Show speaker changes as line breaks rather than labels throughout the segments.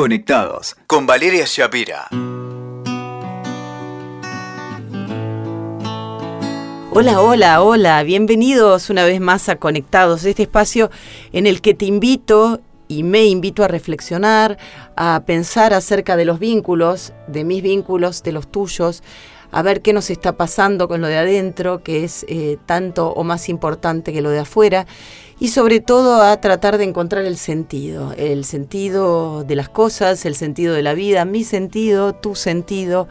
Conectados con Valeria Shapira.
Hola, hola, hola, bienvenidos una vez más a Conectados, este espacio en el que te invito y me invito a reflexionar, a pensar acerca de los vínculos, de mis vínculos, de los tuyos, a ver qué nos está pasando con lo de adentro, que es eh, tanto o más importante que lo de afuera, y sobre todo a tratar de encontrar el sentido, el sentido de las cosas, el sentido de la vida, mi sentido, tu sentido,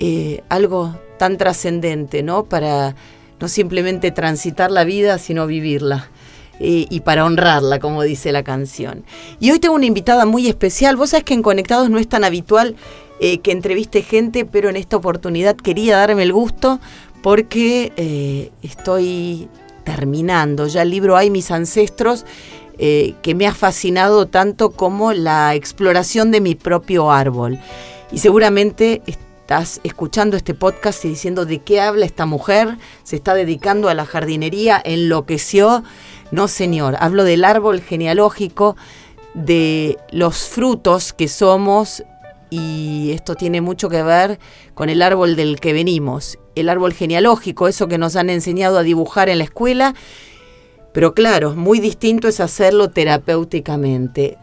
eh, algo tan trascendente, ¿no? Para no simplemente transitar la vida, sino vivirla. Eh, y para honrarla, como dice la canción. Y hoy tengo una invitada muy especial. Vos sabés que en Conectados no es tan habitual eh, que entreviste gente, pero en esta oportunidad quería darme el gusto porque estoy terminando ya el libro Hay mis ancestros, que me ha fascinado tanto como la exploración de mi propio árbol. Y seguramente estás escuchando este podcast y diciendo de qué habla esta mujer, se está dedicando a la jardinería, enloqueció. No, señor, hablo del árbol genealógico, de los frutos que somos y esto tiene mucho que ver con el árbol del que venimos, el árbol genealógico, eso que nos han enseñado a dibujar en la escuela, pero claro, muy distinto es hacerlo terapéuticamente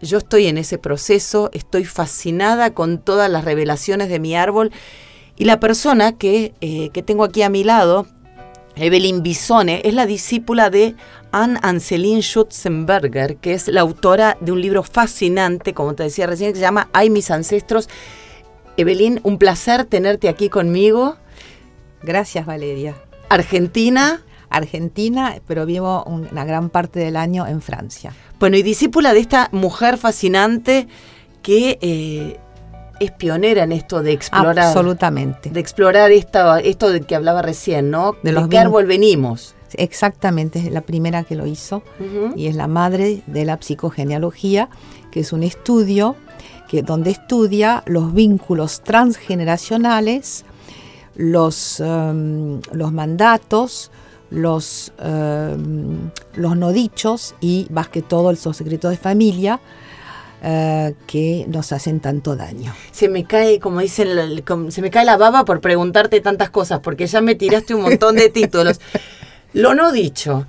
yo estoy en ese proceso, estoy fascinada con todas las revelaciones de mi árbol y la persona que, eh, que tengo aquí a mi lado, Evelyn Bisone, es la discípula de Anne Anselin Schutzenberger, que es la autora de un libro fascinante, como te decía recién, que se llama Hay mis ancestros. Evelyn, un placer tenerte aquí conmigo.
Gracias, Valeria.
Argentina.
Argentina, pero vivo una gran parte del año en Francia.
Bueno, y discípula de esta mujer fascinante que eh, es pionera en esto de explorar.
Absolutamente.
De explorar esta, esto de que hablaba recién, ¿no? De, los qué árbol venimos.
Exactamente, es la primera que lo hizo y es la madre de la psicogenealogía, que es un estudio que, donde estudia los vínculos transgeneracionales, los, um, los mandatos, los, eh, los no dichos y más que todo esos secretos de familia eh, que nos hacen tanto daño.
Se me cae, como dicen, se me cae la baba por preguntarte tantas cosas, porque ya me tiraste un montón de títulos. Lo no dicho.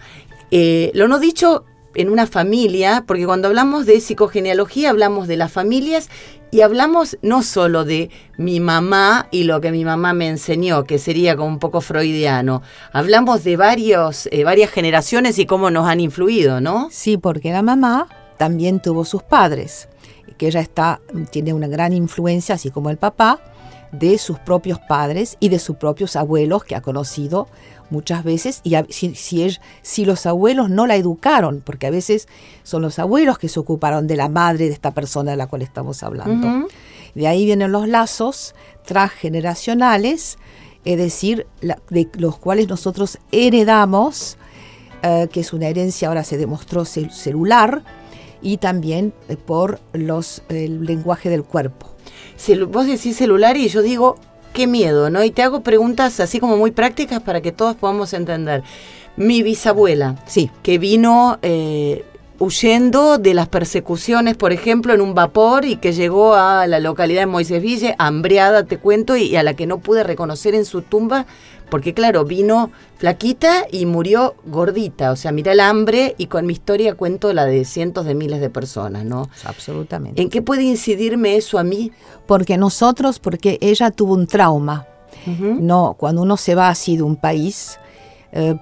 Eh, lo no dicho en una familia, porque cuando hablamos de psicogenealogía hablamos de las familias y hablamos no solo de mi mamá y lo que mi mamá me enseñó, que sería como un poco freudiano, hablamos de varios, eh, varias generaciones y cómo nos han influido, ¿no?
Sí, porque la mamá también tuvo sus padres, que ella está, tiene una gran influencia, así como el papá, de sus propios padres y de sus propios abuelos que ha conocido muchas veces, y si, si, los abuelos no la educaron, porque a veces son los abuelos que se ocuparon de la madre de esta persona de la cual estamos hablando. De ahí vienen los lazos transgeneracionales, es decir, de los cuales nosotros heredamos, eh, que es una herencia, ahora se demostró celular, y también eh, por los, el lenguaje del cuerpo.
Vos decís celular y yo digo qué miedo, ¿no? Y te hago preguntas así como muy prácticas para que todos podamos entender. Mi bisabuela,
sí.
que vino eh, huyendo de las persecuciones, por ejemplo, en un vapor y que llegó a la localidad de Moisés Ville, hambriada, te cuento, y a la que no pude reconocer en su tumba porque claro, vino flaquita y murió gordita. O sea, mira el hambre y con mi historia cuento la de cientos de miles de personas, ¿no?
Absolutamente.
¿En qué puede incidirme eso a mí?
Porque nosotros, porque ella tuvo un trauma. No, cuando uno se va así de un país, eh,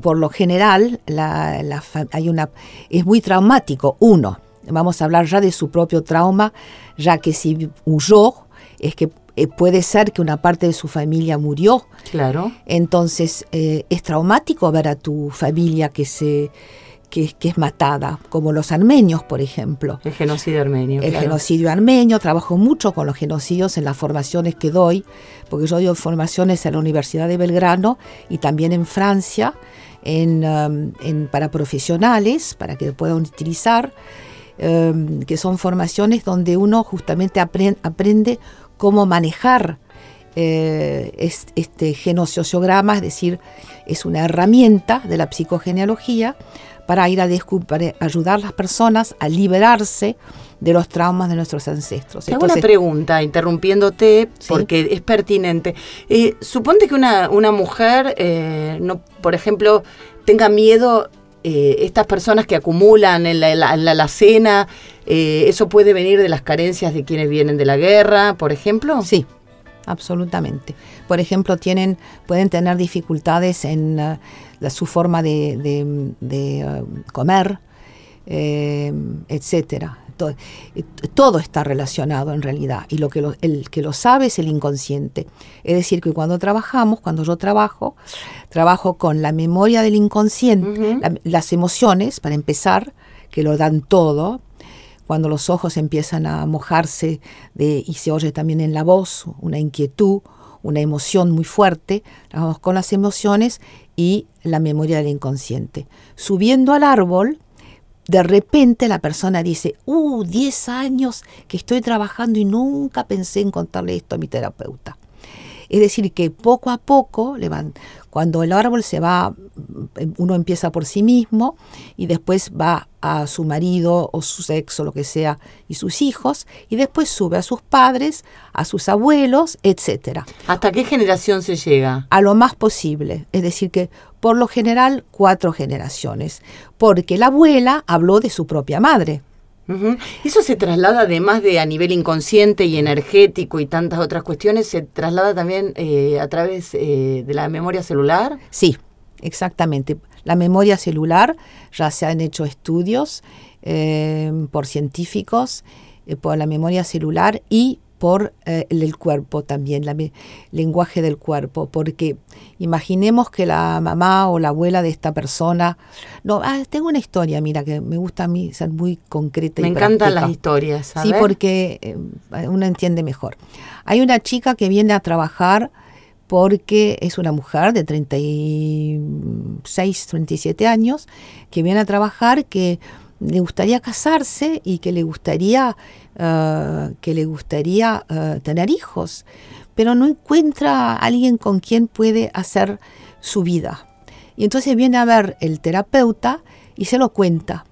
por lo general, la, hay una, es muy traumático. Uno, vamos a hablar ya de su propio trauma, ya que si huyó, es que eh, puede ser que una parte de su familia murió.
Claro.
Entonces eh, es traumático ver a tu familia que se que, es matada, como los armenios, por ejemplo.
El genocidio armenio.
El genocidio armenio. Trabajo mucho con los genocidios en las formaciones que doy, porque yo doy formaciones en la Universidad de Belgrano y también en Francia, en, um, para profesionales, para que puedan utilizar. Um, que son formaciones donde uno justamente aprende cómo manejar eh, es, este genociosiograma, es decir, es una herramienta de la psicogenealogía para ir a, para ayudar a las personas a liberarse de los traumas de nuestros ancestros.
Te hago una pregunta, interrumpiéndote, porque es pertinente. Eh, suponte que una, una mujer, eh, no, por ejemplo, tenga miedo, eh, estas personas que acumulan en la, la, cena, ¿eso puede venir de las carencias de quienes vienen de la guerra, por ejemplo?
Sí, absolutamente. Por ejemplo, tienen, pueden tener dificultades en su forma de, comer, etcétera todo, está relacionado en realidad y lo que el que lo sabe es el inconsciente. Es decir, que cuando trabajamos, cuando yo trabajo, trabajo con la memoria del inconsciente, las emociones, para empezar, que lo dan todo, cuando los ojos empiezan a mojarse de, y se oye también en la voz una inquietud, una emoción muy fuerte, trabajamos con las emociones y la memoria del inconsciente. Subiendo al árbol, de repente la persona dice, uh, 10 años que estoy trabajando y nunca pensé en contarle esto a mi terapeuta. Es decir, que poco a poco, cuando el árbol se va, uno empieza por sí mismo y después va a su marido o su sexo, lo que sea, y sus hijos, y después sube a sus padres, a sus abuelos, etc.
¿Hasta qué generación se llega?
A lo más posible. Es decir, que por lo general cuatro generaciones, porque la abuela habló de su propia madre.
Eso se traslada además de a nivel inconsciente y energético y tantas otras cuestiones, se traslada también eh, a través eh, de la memoria celular.
Sí, exactamente. La memoria celular ya se han hecho estudios eh, por científicos por la memoria celular y por eh, el cuerpo también, el lenguaje del cuerpo, porque imaginemos que la mamá o la abuela de esta persona, no, ah, tengo una historia, mira, que me gusta a mí ser muy concreta.
Me encantan las historias.
Sí, porque eh, uno entiende mejor. Hay una chica que viene a trabajar porque es una mujer de 36, 37 años, que viene a trabajar, que le gustaría casarse y que le gustaría, eh, que le gustaría eh, tener hijos, pero no encuentra a alguien con quien puede hacer su vida. Y entonces viene a ver el terapeuta y se lo cuenta.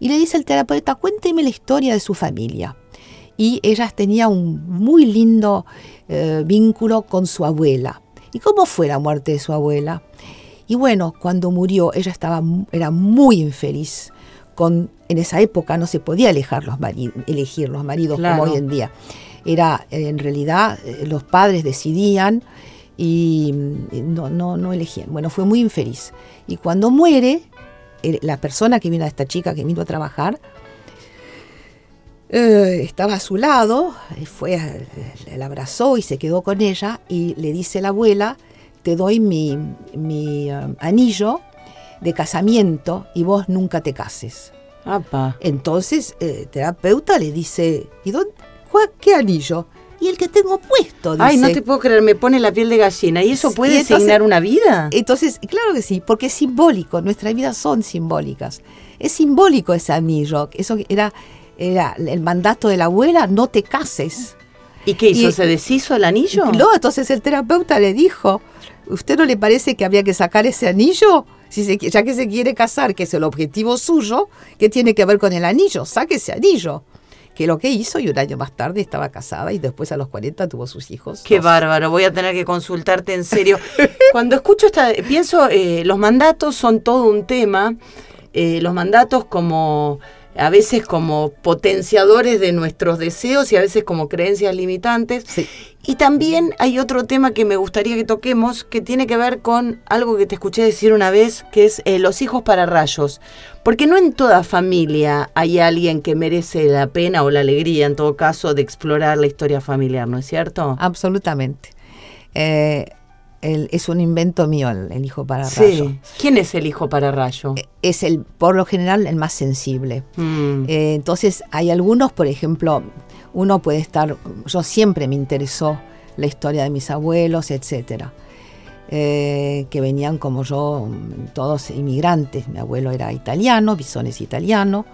Y le dice el terapeuta, cuénteme la historia de su familia. Y ella tenía un muy lindo eh, vínculo con su abuela. ¿Y cómo fue la muerte de su abuela? Y bueno, cuando murió ella estaba, era muy infeliz en esa época no se podía elegir los, elegir los maridos como hoy en día. Era, en realidad, eh, los padres decidían y mm, no, no, no elegían. Bueno, fue muy infeliz. Y cuando muere, la persona que vino a esta chica que vino a trabajar, eh, estaba a su lado, fue, la abrazó y se quedó con ella y le dice la abuela, te doy mi, mi anillo de casamiento y vos nunca te cases. Entonces el eh, terapeuta le dice, ¿y dónde, qué anillo? Y el que tengo puesto, dice.
Ay, no te puedo creer, me pone la piel de gallina. ¿Y eso puede asignar una vida?
Entonces, claro que sí, porque es simbólico, nuestras vidas son simbólicas. Es simbólico ese anillo, eso era, era el mandato de la abuela, no te cases.
¿Y qué hizo? ¿Se deshizo el anillo?
No, entonces el terapeuta le dijo, ¿usted no le parece que había que sacar ese anillo? Si ya que se quiere casar, que es el objetivo suyo, ¿qué tiene que ver con el anillo? Saque ese anillo. Que lo que hizo y un año más tarde estaba casada y después a los 40 tuvo sus hijos.
Qué bárbaro, voy a tener que consultarte en serio. Cuando escucho esta, pienso, eh, los mandatos son todo un tema. Eh, los mandatos como a veces como potenciadores de nuestros deseos y a veces como creencias limitantes. Y también hay otro tema que me gustaría que toquemos que tiene que ver con algo que te escuché decir una vez, que es eh, los hijos para rayos. Porque no en toda familia hay alguien que merece la pena o la alegría, en todo caso, de explorar la historia familiar, ¿no es cierto?
Absolutamente. Eh, es un invento mío el, hijo para rayo.
¿Quién es el hijo para rayo? Eh,
es el, por lo general, el más sensible. Mm. Eh, entonces, hay algunos, por ejemplo, uno puede estar, yo siempre me interesó la historia de mis abuelos, etcétera. Eh, que venían como yo, todos inmigrantes. Mi abuelo era italiano, Bisón es italiano.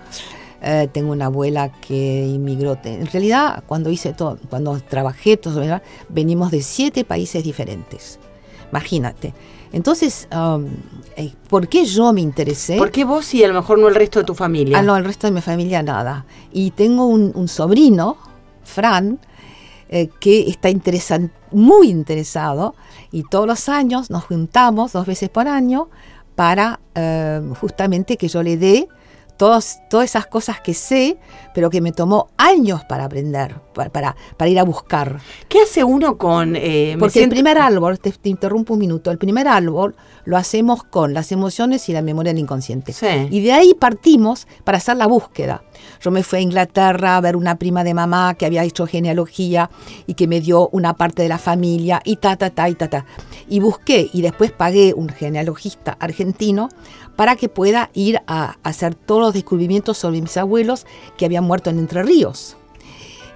Eh, tengo una abuela que inmigró. En realidad, cuando hice todo, cuando trabajé, todo, venimos de siete países diferentes. Imagínate. Entonces, um, eh, ¿por qué yo me interesé?
¿Por qué vos y a lo mejor no el resto de tu familia?
Ah, no, el resto de mi familia nada. Y tengo un, sobrino, Fran, eh, que está muy interesado y todos los años nos juntamos dos veces por año para justamente que yo le dé todas esas cosas que sé, pero que me tomó años para aprender, para, para, ir a buscar.
¿Qué hace uno con...?
Eh, Porque el primer árbol, te, interrumpo un minuto, el primer árbol lo hacemos con las emociones y la memoria del inconsciente. Y de ahí partimos para hacer la búsqueda. Yo me fui a Inglaterra a ver una prima de mamá que había hecho genealogía y que me dio una parte de la familia y ta, ta, ta, y ta, ta. Y busqué y después pagué un genealogista argentino para que pueda ir a hacer todos los descubrimientos sobre mis abuelos que habían muerto en Entre Ríos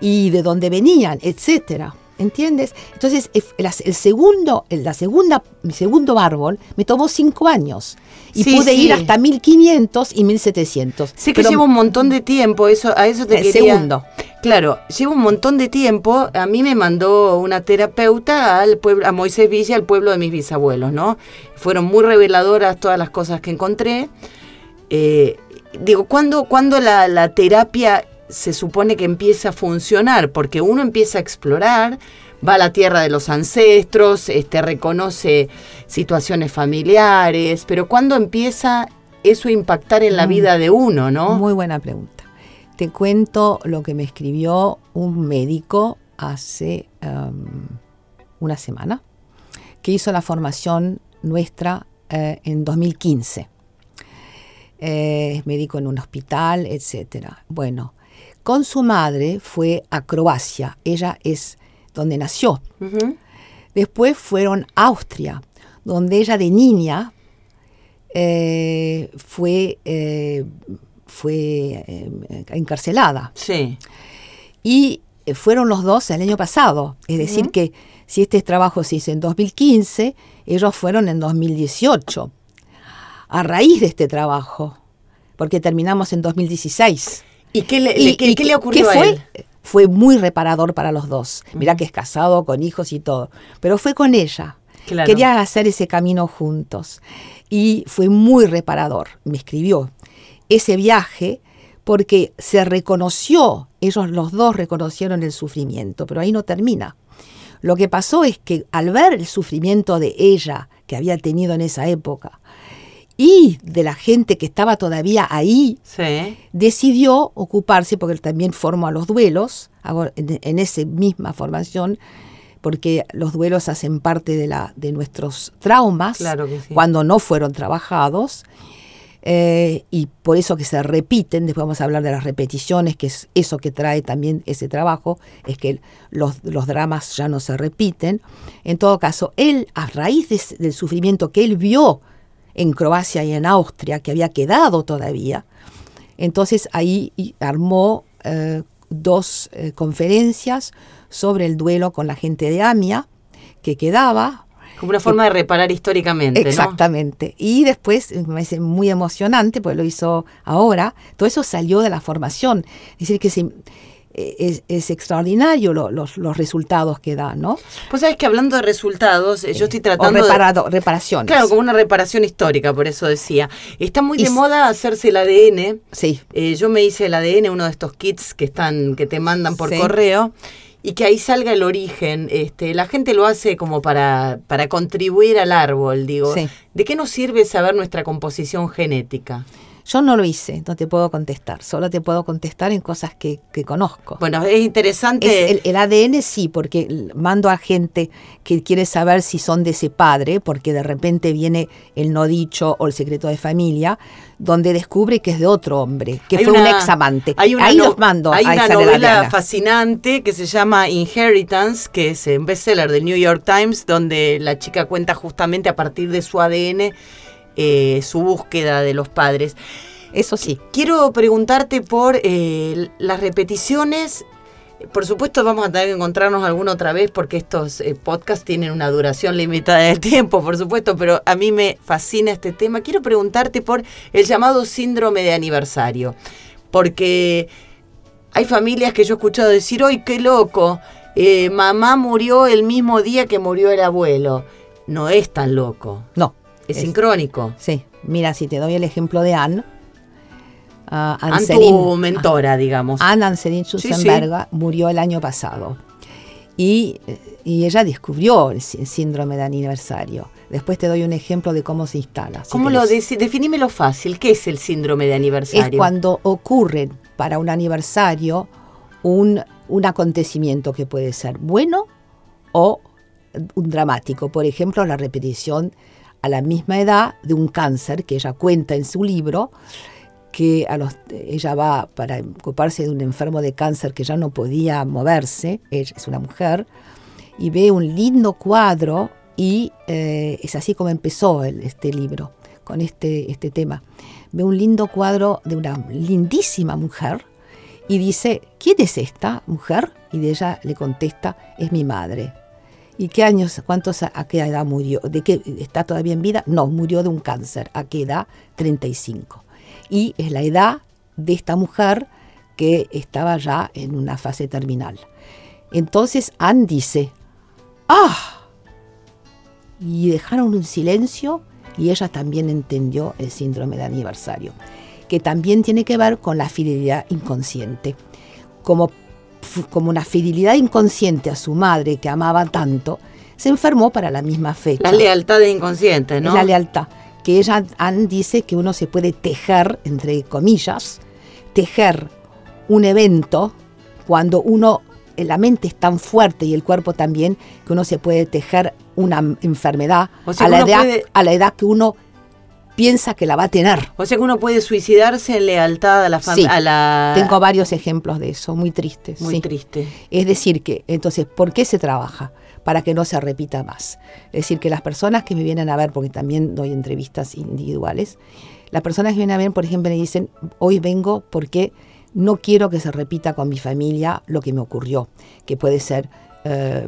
y de dónde venían, etcétera. ¿Entiendes? Entonces, el, segundo, la segunda, mi segundo árbol me tomó cinco años y pude ir hasta 1500 y 1700.
Sé que lleva un montón de tiempo, eso, a eso te el quería... segundo. Claro, lleva un montón de tiempo. A mí me mandó una terapeuta al pueblo, a Moisés Villa, al pueblo de mis bisabuelos, ¿no? Fueron muy reveladoras todas las cosas que encontré. Eh, digo, ¿cuándo, cuando la, la terapia se supone que empieza a funcionar? Porque uno empieza a explorar, va a la tierra de los ancestros, este, reconoce situaciones familiares, pero ¿cuándo empieza eso a impactar en la mm. vida de uno, no?
Muy buena pregunta. Te cuento lo que me escribió un médico hace um, una semana, que hizo la formación nuestra eh, en 2015. Eh, es médico en un hospital, etc. Bueno, con su madre fue a Croacia, ella es donde nació. Después fueron a Austria, donde ella de niña eh, fue fue eh, encarcelada.
Sí.
Y eh, fueron los dos el año pasado. Es decir, que si este trabajo se hizo en 2015, ellos fueron en 2018. A raíz de este trabajo, porque terminamos en 2016.
¿Y qué le, qué, le ocurrió
fue?
a él?
Fue muy reparador para los dos. Mira que es casado, con hijos y todo. Pero fue con ella. Querían hacer ese camino juntos. Y fue muy reparador. Me escribió ese viaje porque se reconoció, ellos los dos reconocieron el sufrimiento, pero ahí no termina. Lo que pasó es que al ver el sufrimiento de ella que había tenido en esa época y de la gente que estaba todavía ahí, decidió ocuparse, porque él también formó a los duelos, en, esa misma formación, porque los duelos hacen parte de, la, de nuestros traumas cuando no fueron trabajados. Eh, y por eso que se repiten, después vamos a hablar de las repeticiones, que es eso que trae también ese trabajo, es que los, dramas ya no se repiten. En todo caso, él, a raíz del sufrimiento que él vio en Croacia y en Austria, que había quedado todavía, entonces ahí armó eh, dos eh, conferencias sobre el duelo con la gente de Amia, que quedaba,
como una forma de reparar históricamente.
Exactamente. Y después me parece muy emocionante, porque lo hizo ahora, todo eso salió de la formación. Es decir, que es, es, extraordinario los, los, resultados que da, ¿no?
Pues sabes que hablando de resultados, yo estoy tratando
de... reparaciones.
Claro, como una reparación histórica, por eso decía. Está muy de moda hacerse el ADN.
Sí.
Eh, yo me hice el ADN, uno de estos kits que están que te mandan por correo y que ahí salga el origen. Este, la gente lo hace como para, para contribuir al árbol, digo. ¿De qué nos sirve saber nuestra composición genética?
Yo no lo hice, no te puedo contestar, solo te puedo contestar en cosas que, conozco.
Bueno, es interesante.
el, ADN sí, porque mando a gente que quiere saber si son de ese padre, porque de repente viene el no dicho o el secreto de familia, donde descubre que es de otro hombre, que fue un ex amante.
Hay una Ahí los mando. Hay una novela fascinante que se llama Inheritance, que es un bestseller del New York Times, donde la chica cuenta justamente a partir de su ADN eh, su búsqueda de los padres.
Eso sí.
Quiero preguntarte por eh, las repeticiones. Por supuesto vamos a tener que encontrarnos alguna otra vez porque estos eh, podcasts tienen una duración limitada de tiempo, por supuesto, pero a mí me fascina este tema. Quiero preguntarte por el llamado síndrome de aniversario. Porque hay familias que yo he escuchado decir, ¡ay, qué loco! Eh, mamá murió el mismo día que murió el abuelo. No es tan loco.
No.
Es, sincrónico.
Sí. Mira, si te doy el ejemplo de Anne.
Uh, Anne, tu mentora, digamos.
Anne Anselin Schussenberger murió el año pasado. Y, y, ella descubrió el síndrome de aniversario. Después te doy un ejemplo de cómo se instala.
Si ¿Cómo lo definímelo fácil? ¿Qué es el síndrome de aniversario?
Es cuando ocurre para un aniversario un, un acontecimiento que puede ser bueno o un dramático. Por ejemplo, la repetición a la misma edad de un cáncer que ella cuenta en su libro, que ella va para ocuparse de un enfermo de cáncer que ya no podía moverse, ella es una mujer, y ve un lindo cuadro y eh, es así como empezó este libro, con este, este tema. Ve un lindo cuadro de una lindísima mujer y dice, ¿quién es esta mujer? Y de ella le contesta, es mi madre. ¿Y qué años, cuántos, a qué edad murió? ¿De qué está todavía en vida? No, murió de un cáncer. ¿A qué edad? 35. Y es la edad de esta mujer que estaba ya en una fase terminal. Entonces Anne dice, ¡ah! Y dejaron un silencio y ella también entendió el síndrome de aniversario, que también tiene que ver con la fidelidad inconsciente. Como como una fidelidad inconsciente a su madre que amaba tanto, se enfermó para la misma fecha.
La lealtad de inconsciente, ¿no?
La lealtad. Que ella dice que uno se puede tejer, entre comillas, tejer un evento cuando uno, la mente es tan fuerte y el cuerpo también, que uno se puede tejer una enfermedad a, la edad, a la edad que uno piensa que la va a tener.
O sea que uno puede suicidarse en lealtad a la familia.
Tengo varios ejemplos de eso, muy tristes.
Muy triste.
Es decir, que entonces, ¿por qué se trabaja? Para que no se repita más. Es decir, que las personas que me vienen a ver, porque también doy entrevistas individuales, las personas que vienen a ver, por ejemplo, me dicen, hoy vengo porque no quiero que se repita con mi familia lo que me ocurrió, que puede ser eh,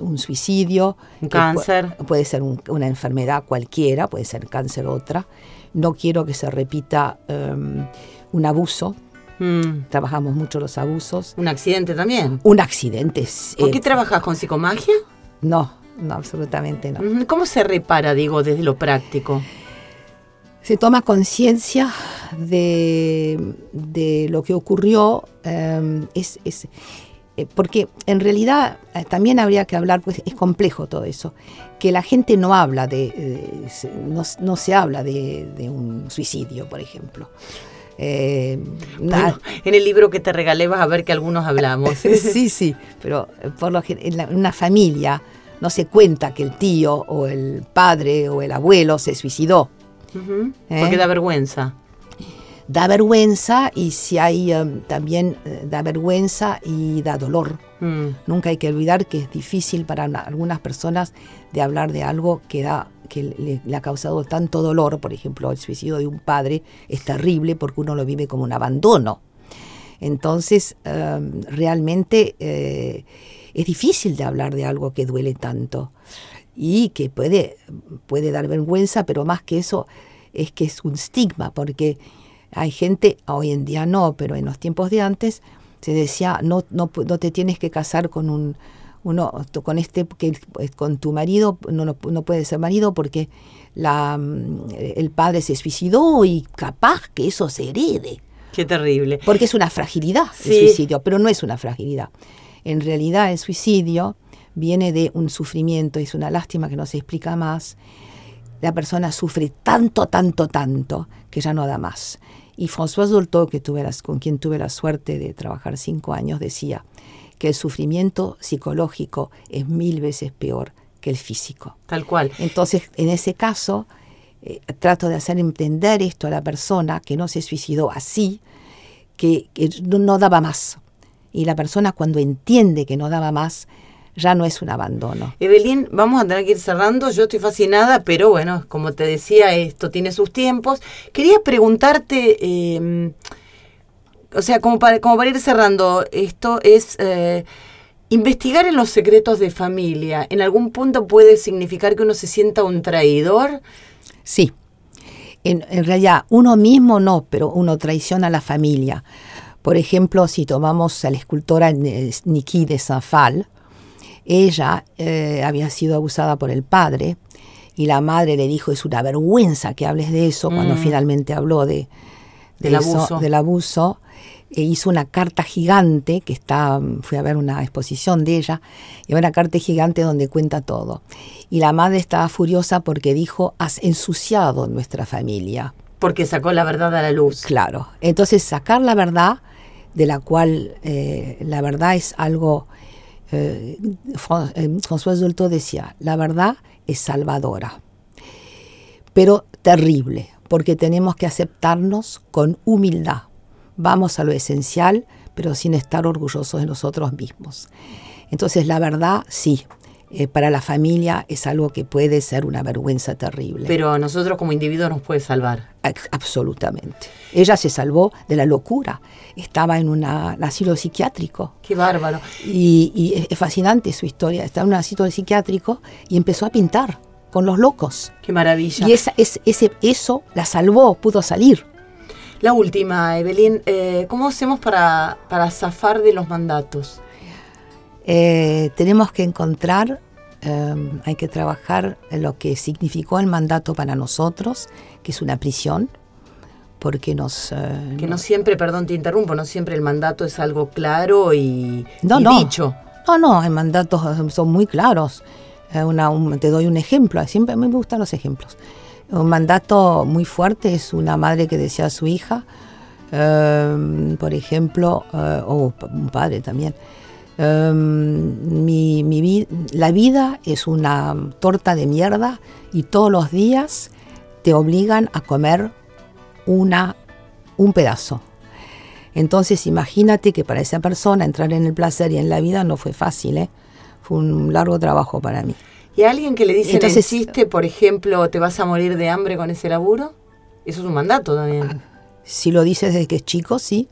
un suicidio,
un cáncer.
puede ser una enfermedad cualquiera, puede ser cáncer otra. No quiero que se repita em, un abuso. Mm. Trabajamos mucho los abusos.
¿Un accidente también?
Un accidente.
¿Por qué trabajas con psicomagia?
No, no, absolutamente no.
¿Cómo se repara, digo, desde lo práctico?
Se toma conciencia de, de, lo que ocurrió. Em, es, es, porque en realidad eh, también habría que hablar, pues es complejo todo eso, que la gente no habla de, eh, no, se habla de, un suicidio, por ejemplo.
en el libro que te regalé vas a ver que algunos hablamos.
sí, sí, pero por lo en, una familia no se cuenta que el tío o el padre o el abuelo se suicidó.
Porque da vergüenza
da vergüenza y si hay um, también eh, da vergüenza y da dolor. Mm. Nunca hay que olvidar que es difícil para algunas personas de hablar de algo que da que le, ha causado tanto dolor, por ejemplo, el suicidio de un padre es terrible porque uno lo vive como un abandono. Entonces, um, realmente eh, es difícil de hablar de algo que duele tanto y que puede, puede dar vergüenza, pero más que eso es que es un estigma, porque hay gente, hoy en día no, pero en los tiempos de antes se decía, no, no, no te tienes que casar con un, uno, con este, que con tu marido, no, no, puede ser marido porque la, mm, el padre se suicidó y capaz que eso se herede.
Qué terrible.
Porque es una fragilidad el suicidio, pero no es una fragilidad. En realidad el suicidio viene de un sufrimiento, es una lástima que no se explica más. La persona sufre tanto, tanto, tanto que ya no da más. Y François Dolto, que tuve con quien tuve la suerte de trabajar cinco años, decía que el sufrimiento psicológico es mil veces peor que el físico.
Tal cual.
Entonces, en ese caso, eh, trato de hacer entender esto a la persona que no se suicidó así, que, no daba más. Y la persona cuando entiende que no daba más, ya no es un abandono.
Evelyn, vamos a tener que ir cerrando. Yo estoy fascinada, pero bueno, como te decía, esto tiene sus tiempos. Quería preguntarte, eh, o sea, como para, como para ir cerrando, esto es... Eh, investigar en los secretos de familia, ¿en algún punto puede significar que uno se sienta un traidor?
Sí. En, en realidad, uno mismo no, pero uno traiciona a la familia. Por ejemplo, si tomamos a la escultora Niki de Saint-Phal, ella eh, había sido abusada por el padre y la madre le dijo, es una vergüenza que hables de eso, cuando
Mm.
finalmente habló de, de
Del
eso,
abuso.
del abuso. E hizo una carta gigante, que está, fui a ver una exposición de ella, y una carta gigante donde cuenta todo. Y la madre estaba furiosa porque dijo, has ensuciado nuestra familia.
Porque sacó la verdad a la luz.
Claro. Entonces, sacar la verdad, de la cual eh, la verdad es algo. Eh, eh, François Dolto decía: la verdad es salvadora, pero terrible, porque tenemos que aceptarnos con humildad. Vamos a lo esencial, pero sin estar orgullosos de nosotros mismos. Entonces, la verdad, sí. Eh, para la familia es algo que puede ser una vergüenza terrible.
Pero a nosotros como individuos nos puede salvar.
Absolutamente. Ella se salvó de la locura. Estaba en una- un asilo psiquiátrico.
Qué bárbaro.
Y, y es- es fascinante su historia. Estaba en un asilo psiquiátrico y empezó a pintar con los locos.
Qué maravilla.
Y esa, es, ese, eso la salvó, pudo salir.
La última, Evelyn, eh, ¿cómo hacemos para, para zafar de los mandatos?
Eh, tenemos que encontrar, eh, hay que trabajar lo que significó el mandato para nosotros, que es una prisión, porque nos... eh,
Que no siempre, perdón, te interrumpo, no siempre el mandato es algo claro y,
No,
y
no.
dicho.
No, no, hay mandatos eh, son muy claros. Una- un- te doy un ejemplo, siempre a mí me gustan los ejemplos. Un mandato muy fuerte es una madre que decía a su hija, eh, por ejemplo, eh, o pa- un padre también, eh, mi, mi la vida es una torta de mierda y todos los días te obligan a comer una, un pedazo. Entonces imagínate que para esa persona entrar en el placer y en la vida no fue fácil, ¿eh? fue un largo trabajo para mí.
¿Y a alguien que le dicen
Entonces-
el chiste, por ejemplo, te vas a morir de hambre con ese laburo? Eso es un mandato también.
Si lo dices desde que es chico, sí,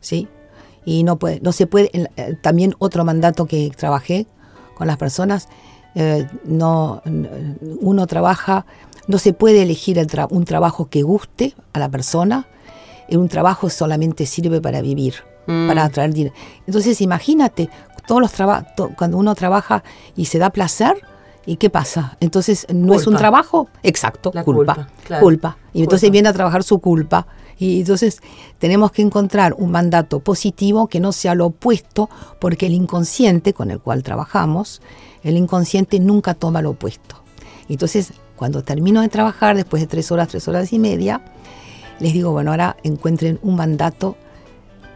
sí. Y no puede, no se puede. eh, también otro mandato que trabajé con las personas, eh, no, uno trabaja, no se puede elegir el tra- un trabajo que guste a la persona. Un trabajo solamente sirve para vivir,
Mm.
para atraer dinero. Entonces, imagínate, todos los to- cuando uno trabaja y se da placer, ¿y qué pasa? Entonces, ¿no es un trabajo? Exacto,
La
culpa.
culpa, claro.
Culpa. Y entonces viene a trabajar su culpa. Y entonces tenemos que encontrar un mandato positivo que no sea lo opuesto, porque el inconsciente con el cual trabajamos, el inconsciente nunca toma lo opuesto. Entonces, cuando termino de trabajar, después de tres horas, tres horas y media, les digo, bueno, ahora encuentren un mandato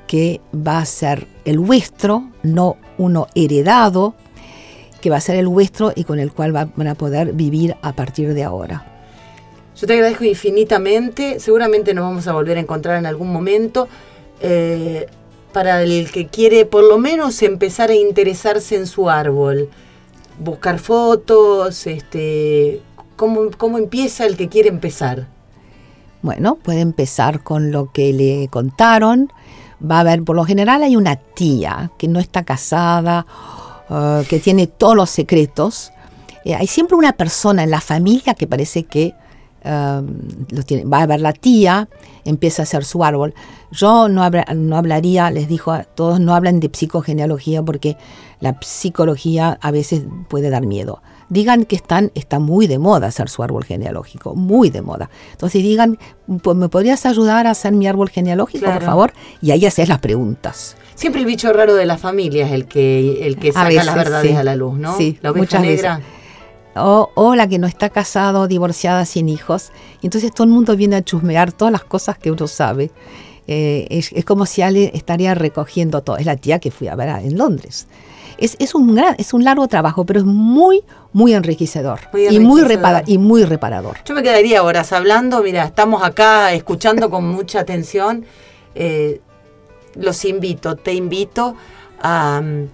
que va a ser el vuestro, no uno heredado, que va a ser el vuestro y con el cual va- van a poder vivir a partir de ahora.
Yo te agradezco infinitamente. Seguramente nos vamos a volver a encontrar en algún momento. Eh, para el que quiere por lo menos empezar a interesarse en su árbol, buscar fotos, este, ¿cómo, cómo empieza el que quiere empezar?
Bueno, puede empezar con lo que le contaron. Va a haber, por lo general hay una tía que no está casada, eh, que tiene todos los secretos. Eh, hay siempre una persona en la familia que parece que eh, lo tiene. Va a haber la tía, empieza a hacer su árbol. Yo no, habla- no hablaría, les dijo a todos, no hablan de psicogenealogía porque la psicología a veces puede dar miedo. Digan que están, está muy de moda hacer su árbol genealógico, muy de moda. Entonces digan, "Pues, ¿me podrías ayudar a hacer mi árbol genealógico, por favor? Y ahí haces las preguntas.
Siempre el bicho raro de la familia es el que, el que saca
veces,
las verdades
sí.
a la luz, ¿no?
Sí,
la oveja
muchas veces. O, o la que no está casado, divorciada, sin hijos. Y entonces todo el mundo viene a chusmear todas las cosas que uno sabe. Eh, es, es como si alguien estaría recogiendo todo. Es la tía que fui a ver en Londres. Es, es un gran, es un largo trabajo, pero es muy, muy enriquecedor.
Muy
Y, muy repara- y muy reparador.
Yo me quedaría horas hablando, mira, estamos acá escuchando con mucha atención. Eh, los invito, te invito a, mm,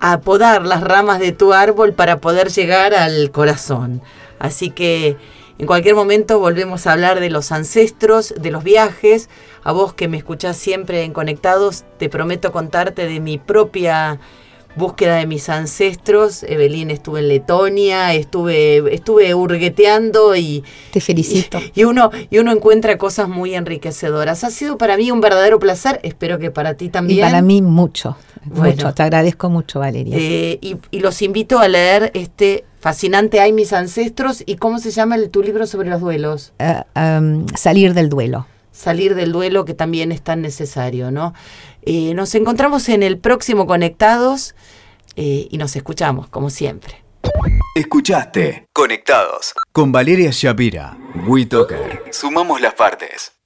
a podar las ramas de tu árbol para poder llegar al corazón. Así que en cualquier momento volvemos a hablar de los ancestros, de los viajes. A vos que me escuchás siempre en Conectados, te prometo contarte de mi propia búsqueda de mis ancestros. Evelyn, estuve en Letonia, estuve, estuve hurgueteando y...
Te felicito.
Y, uno, y uno encuentra cosas muy enriquecedoras. Ha sido para mí un verdadero placer, espero que para ti también.
Y para mí mucho, mucho. Te agradezco mucho, Valeria.
Eh, y, y, los invito a leer este fascinante Hay mis ancestros y cómo se llama el, tu libro sobre los duelos.
Uh, um, salir del duelo
salir del duelo que también es tan necesario, ¿no? Eh, nos encontramos en el próximo Conectados eh, y nos escuchamos, como siempre.
Escuchaste Conectados con Valeria Shapira. WeToker. Sumamos las partes.